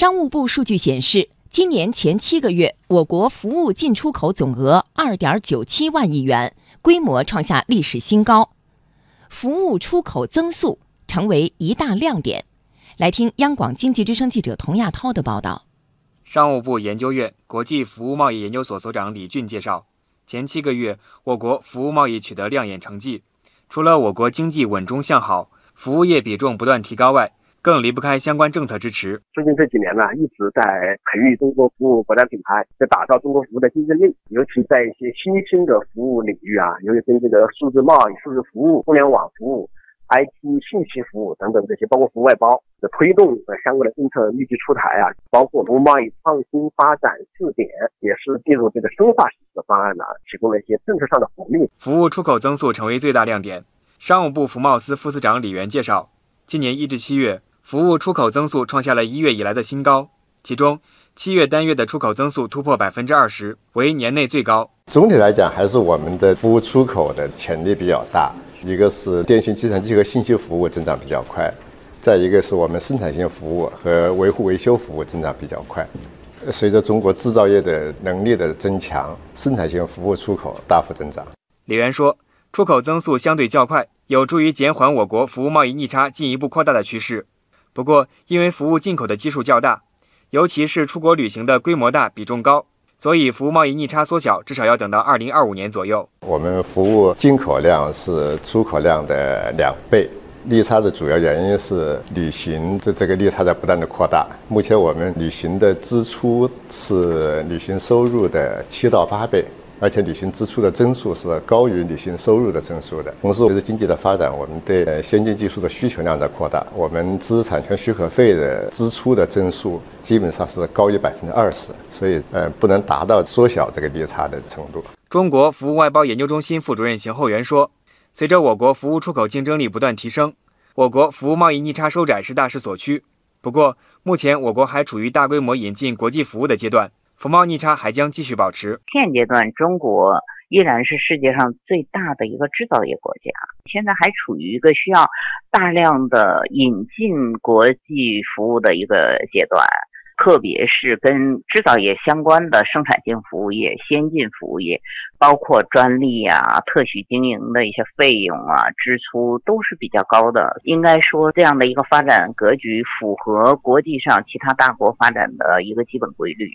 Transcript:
商务部数据显示，今年前七个月，我国服务进出口总额二点九七万亿元，规模创下历史新高，服务出口增速成为一大亮点。来听央广经济之声记者童亚涛的报道。商务部研究院国际服务贸易研究所所长李俊介绍，前七个月，我国服务贸易取得亮眼成绩，除了我国经济稳中向好，服务业比重不断提高外，更离不开相关政策支持。最近这几年呢，一直在培育中国服务国家品牌，在打造中国服务的竞争力。尤其在一些新兴的服务领域啊，由于跟这个数字贸易、数字服务、互联网服务、IT 信息服务等等这些，包括服务外包的推动的相关的政策立即出台啊，包括服务贸易创新发展试点，也是进入这个深化实施的方案呢，提供了一些政策上的红利。服务出口增速成为最大亮点。商务部服贸司副司长李源介绍，今年一至七月。服务出口增速创下了一月以来的新高，其中七月单月的出口增速突破百分之二十，为年内最高。总体来讲，还是我们的服务出口的潜力比较大。一个是电信、计算机和信息服务增长比较快，再一个是我们生产性服务和维护维修服务增长比较快。随着中国制造业的能力的增强，生产性服务出口大幅增长。李源说，出口增速相对较快，有助于减缓我国服务贸易逆差进一步扩大的趋势。不过，因为服务进口的基数较大，尤其是出国旅行的规模大、比重高，所以服务贸易逆差缩小至少要等到二零二五年左右。我们服务进口量是出口量的两倍，逆差的主要原因是旅行的这个逆差在不断的扩大。目前我们旅行的支出是旅行收入的七到八倍。而且旅行支出的增速是高于旅行收入的增速的。同时，随着经济的发展，我们对先进技术的需求量在扩大，我们知识产权许可费的支出的增速基本上是高于百分之二十，所以呃，不能达到缩小这个利差的程度。中国服务外包研究中心副主任邢厚元说：“随着我国服务出口竞争力不断提升，我国服务贸易逆差收窄是大势所趋。不过，目前我国还处于大规模引进国际服务的阶段。”服贸逆差还将继续保持。现阶段，中国依然是世界上最大的一个制造业国家，现在还处于一个需要大量的引进国际服务的一个阶段。特别是跟制造业相关的生产性服务业、先进服务业，包括专利啊、特许经营的一些费用啊、支出都是比较高的。应该说，这样的一个发展格局符合国际上其他大国发展的一个基本规律。